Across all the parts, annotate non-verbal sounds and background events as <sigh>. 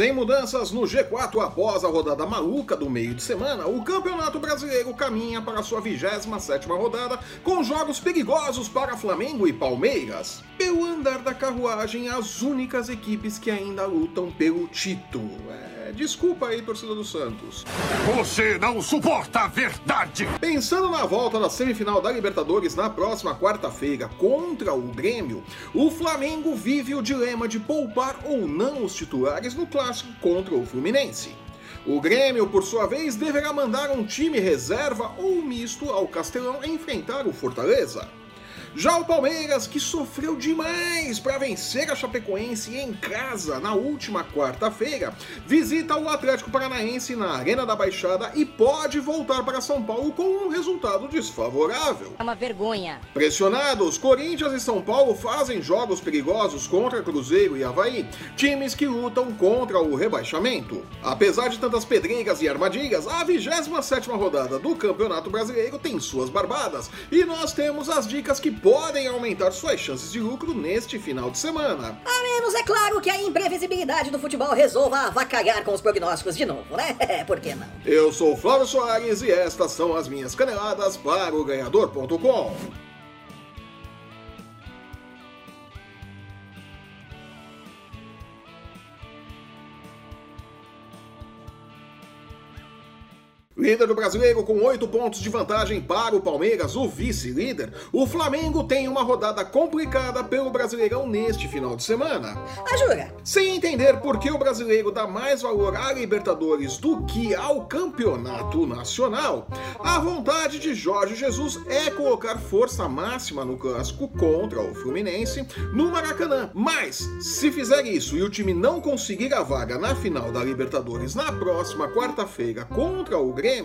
Sem mudanças no G4 após a rodada maluca do meio de semana, o Campeonato Brasileiro caminha para sua 27ª rodada com jogos perigosos para Flamengo e Palmeiras. Pelo andar da carruagem, as únicas equipes que ainda lutam pelo título. É, desculpa aí, torcida do Santos. Você não suporta a verdade! Pensando na volta da semifinal da Libertadores na próxima quarta-feira contra o Grêmio, o Flamengo vive o dilema de poupar ou não os titulares no clássico contra o Fluminense. O Grêmio, por sua vez, deverá mandar um time reserva ou misto ao Castelão enfrentar o Fortaleza. Já o Palmeiras, que sofreu demais para vencer a Chapecoense em casa na última quarta-feira, visita o Atlético Paranaense na Arena da Baixada e pode voltar para São Paulo com um resultado desfavorável. É uma vergonha. Pressionados, Corinthians e São Paulo fazem jogos perigosos contra Cruzeiro e Havaí, times que lutam contra o rebaixamento. Apesar de tantas pedreiras e armadilhas, a 27ª rodada do Campeonato Brasileiro tem suas barbadas e nós temos as dicas que podem aumentar suas chances de lucro neste final de semana. A menos, é claro, que a imprevisibilidade do futebol resolva avacalhar com os prognósticos de novo, né? <laughs> Por que não? Eu sou Flávio Soares e estas são as minhas caneladas para o ganhador.com. Líder do brasileiro com 8 pontos de vantagem para o Palmeiras, o vice-líder, o Flamengo tem uma rodada complicada pelo Brasileirão neste final de semana. Ah, jura? Sem entender por que o brasileiro dá mais valor à Libertadores do que ao campeonato nacional, a vontade de Jorge Jesus é colocar força máxima no clássico contra o Fluminense no Maracanã. Mas, se fizer isso e o time não conseguir a vaga na final da Libertadores na próxima quarta-feira contra o Grêmio,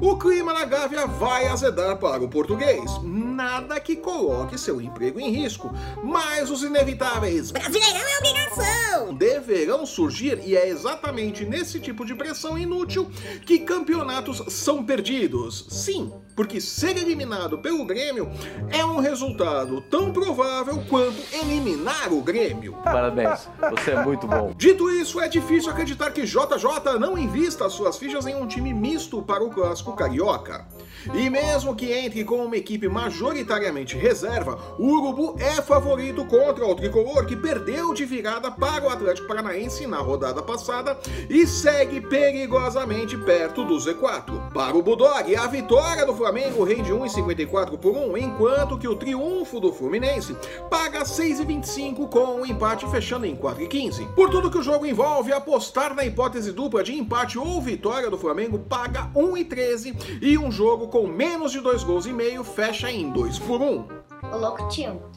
o clima na Gávea vai azedar para o português. Nada que coloque seu emprego em risco, mas os inevitáveis Brasileirão é obrigação! deverão surgir e é exatamente nesse tipo de pressão inútil que campeonatos são perdidos. Sim, porque ser eliminado pelo Grêmio é um resultado tão provável quanto eliminar o Grêmio. Parabéns, você é muito bom. Dito isso, é difícil acreditar que JJ não invista suas fichas em um time misto para o clássico carioca. E mesmo que entre com uma equipe majoritariamente reserva, o Urubu é favorito contra o tricolor que perdeu de virada para o Atlético Paranaense na rodada passada e segue perigosamente perto do Z4. Para o Budog, a vitória do Flamengo rende 1,54 por 1, enquanto que o triunfo do Fluminense paga 6,25 com o empate fechando em 4,15. Por tudo que o jogo envolve, apostar na hipótese dupla de empate ou vitória do Flamengo paga 1,13 e um jogo com menos de dois gols e meio fecha em 2 por 1. Ô louco tio.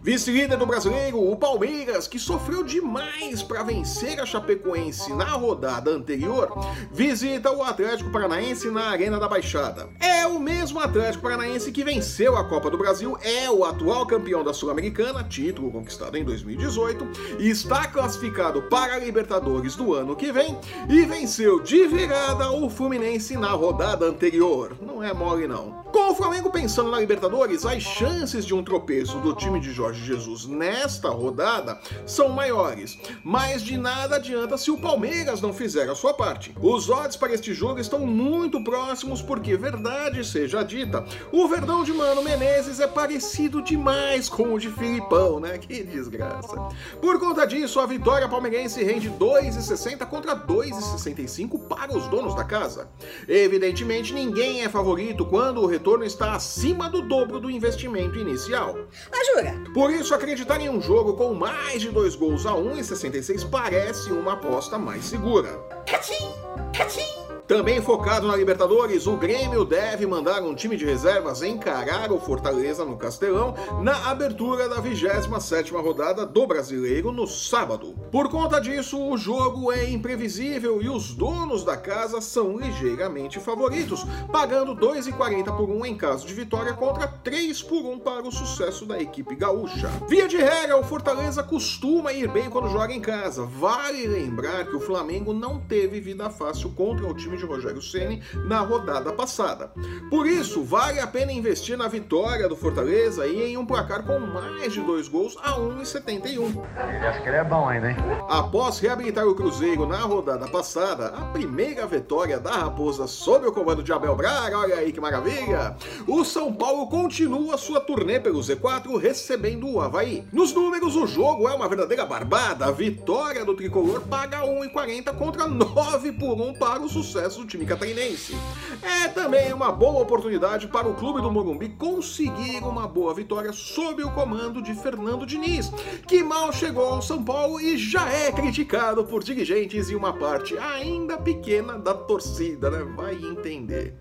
Vice-líder do brasileiro, o Palmeiras, que sofreu demais para vencer a Chapecoense na rodada anterior, visita o Atlético Paranaense na Arena da Baixada. É o mesmo Atlético Paranaense que venceu a Copa do Brasil, é o atual campeão da Sul-Americana, título conquistado em 2018, e está classificado para a Libertadores do ano que vem e venceu de virada o Fluminense na rodada anterior. Não é mole não. Com o Flamengo pensando na Libertadores, as chances de um tropeço do time de Jorge Jesus nesta rodada são maiores, mas de nada adianta se o Palmeiras não fizer a sua parte. Os odds para este jogo estão muito próximos porque, verdade seja dita, o Verdão de Mano Menezes é parecido demais com o de Filipão, né? Que desgraça. Por conta disso, a vitória palmeirense rende 2,60 contra 2,65 para os donos da casa. Evidentemente, ninguém é favorito quando o retorno está acima do dobro do investimento inicial. Ah, jura? Por isso, acreditar em um jogo com mais de dois gols a 1,66 parece uma aposta mais segura. Catim! Catim! Também focado na Libertadores, o Grêmio deve mandar um time de reservas encarar o Fortaleza no Castelão na abertura da 27ª rodada do Brasileiro no sábado. Por conta disso, o jogo é imprevisível e os donos da casa são ligeiramente favoritos, pagando 2,40 por 1 em caso de vitória contra 3 por 1 para o sucesso da equipe gaúcha. Via de regra, o Fortaleza costuma ir bem quando joga em casa. Vale lembrar que o Flamengo não teve vida fácil contra o time de Rogério Ceni na rodada passada. Por isso, vale a pena investir na vitória do Fortaleza e em um placar com mais de dois gols a 1,71. Ele acha que ele é bom ainda, hein? Após reabilitar o Cruzeiro na rodada passada, a primeira vitória da Raposa sob o comando de Abel Braga, olha aí que maravilha! O São Paulo continua sua turnê pelo Z4 recebendo o Havaí. Nos números, o jogo é uma verdadeira barbada. A vitória do tricolor paga 1,40 contra 9 por 1 para o sucesso do time catarinense. É também uma boa oportunidade para o clube do Morumbi conseguir uma boa vitória sob o comando de Fernando Diniz, que mal chegou ao São Paulo e já é criticado por dirigentes e uma parte ainda pequena da torcida, né? Vai entender.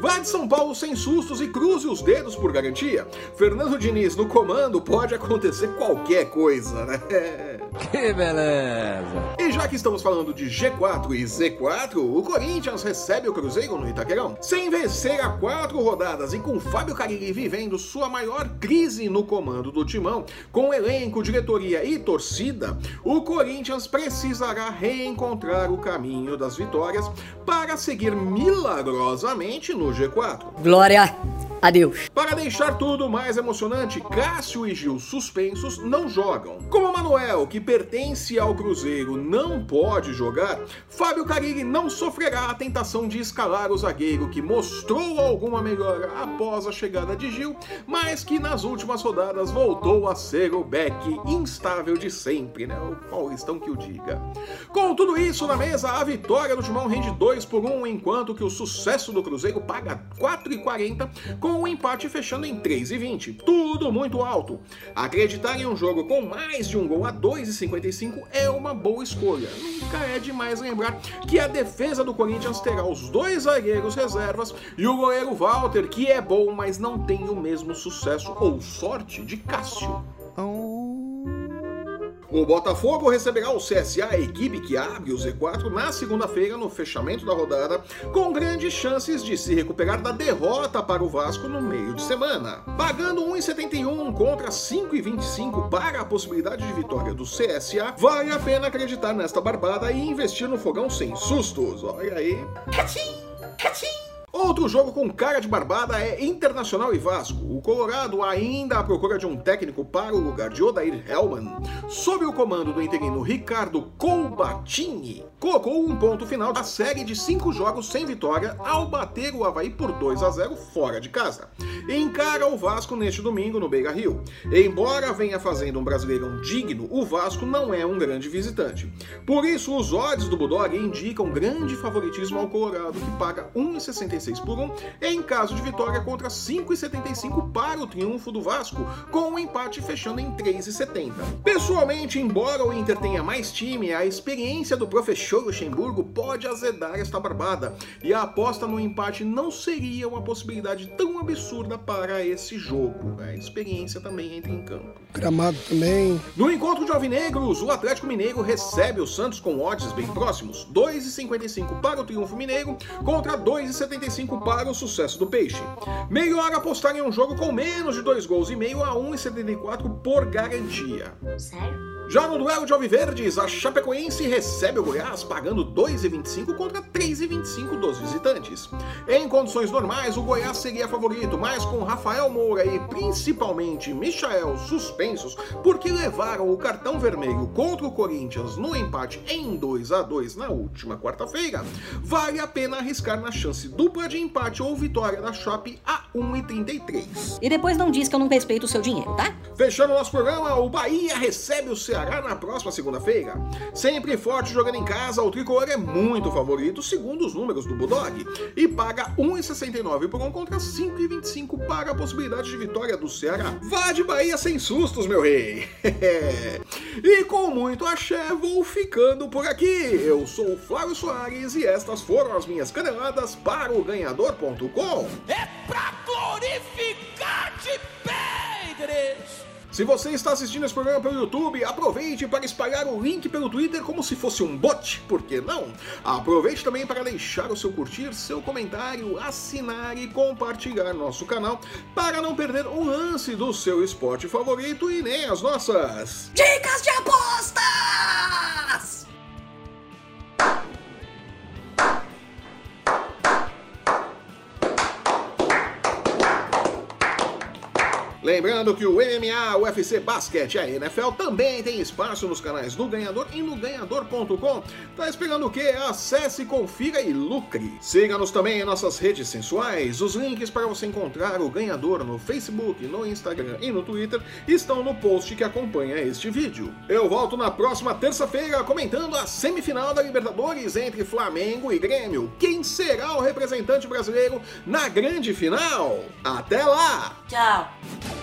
Vai de São Paulo sem sustos e cruze os dedos por garantia. Fernando Diniz no comando pode acontecer qualquer coisa, né? <laughs> Que beleza! E já que estamos falando de G4 e Z4, o Corinthians recebe o Cruzeiro no Itaquerão. Sem vencer há quatro rodadas e com Fábio Carilli vivendo sua maior crise no comando do timão, com elenco, diretoria e torcida, o Corinthians precisará reencontrar o caminho das vitórias para seguir milagrosamente no G4. Glória a Deus. Para deixar tudo mais emocionante, Cássio e Gil suspensos não jogam. Como Manuel, que pertence ao Cruzeiro, não pode jogar, Fábio Carilli não sofrerá a tentação de escalar o zagueiro que mostrou alguma melhora após a chegada de Gil, mas que nas últimas rodadas voltou a ser o back instável de sempre, né? O Paulistão que o diga. Com tudo isso na mesa, a vitória do Timão rende 2 por 1, um, enquanto que o sucesso do Cruzeiro paga 4,40 com o empate fechando em 3,20. Tudo muito alto. Acreditar em um jogo com mais de um gol a 2,55 é uma boa escolha. Nunca é demais lembrar que a defesa do Corinthians terá os dois zagueiros reservas e o goleiro Walter, que é bom, mas não tem o mesmo sucesso ou sorte de Cássio. O Botafogo receberá o CSA, a equipe que abre o Z4 na segunda-feira no fechamento da rodada, com grandes chances de se recuperar da derrota para o Vasco no meio de semana. Pagando 1,71 contra 5,25 para a possibilidade de vitória do CSA, vale a pena acreditar nesta barbada e investir no fogão sem sustos. Olha aí. Cachim, cachim. Outro jogo com cara de barbada é Internacional e Vasco. O Colorado ainda à procura de um técnico para o lugar de Odair Hellman, sob o comando do interino Ricardo Colbatini, colocou um ponto final da série de cinco jogos sem vitória ao bater o Havaí por 2 a 0 fora de casa. Encara o Vasco neste domingo no Beira Rio. Embora venha fazendo um brasileirão digno, o Vasco não é um grande visitante. Por isso, os odds do Bulldog indicam grande favoritismo ao Colorado, que paga 1,65 por 1 em caso de vitória contra 5,75 para o triunfo do Vasco, com o empate fechando em 3,70. Pessoalmente, embora o Inter tenha mais time, a experiência do professor Luxemburgo pode azedar esta barbada, e a aposta no empate não seria uma possibilidade tão absurda para esse jogo. A experiência também entra em campo. Gramado também. No encontro de Alvinegros, o Atlético Mineiro recebe o Santos com odds bem próximos, 2,55 para o triunfo mineiro contra 2,75 para o sucesso do Peixe. Melhor apostar em um jogo com menos de dois gols e meio a 1,74 por garantia. Sério? Já no duelo de Alviverdes, a Chapecoense recebe o Goiás pagando 2,25 contra 3,25 dos visitantes. Em condições normais, o Goiás seria favorito, mas com Rafael Moura e principalmente Michael suspensos porque levaram o cartão vermelho contra o Corinthians no empate em 2 a 2 na última quarta-feira, vale a pena arriscar na chance dupla de empate ou vitória da Chape a 1,33. E depois não diz que eu não respeito o seu dinheiro, tá? Fechando nosso programa, o Bahia recebe o Ceará na próxima segunda-feira. Sempre forte jogando em casa, o tricolor é muito favorito, segundo os números do Bulldog, e paga 1,69 por 1 contra 5,25 para a possibilidade de vitória do Ceará. Vá de Bahia sem sustos, meu rei! <laughs> e com muito axé, vou ficando por aqui. Eu sou o Flávio Soares e estas foram as minhas caneladas para o ganhador.com. É pra glorificar Se você está assistindo esse programa pelo YouTube, aproveite para espalhar o link pelo Twitter como se fosse um bot, por que não? Aproveite também para deixar o seu curtir, seu comentário, assinar e compartilhar nosso canal para não perder um lance do seu esporte favorito e nem as nossas Dicas de apostas! Lembrando que o MMA, o UFC Basquete e a NFL também tem espaço nos canais do Ganhador e no ganhador.com. Tá esperando o quê? Acesse, confira e lucre. Siga-nos também em nossas redes sensuais. Os links para você encontrar o Ganhador no Facebook, no Instagram e no Twitter estão no post que acompanha este vídeo. Eu volto na próxima terça-feira comentando a semifinal da Libertadores entre Flamengo e Grêmio. Quem será o representante brasileiro na grande final? Até lá! Tchau!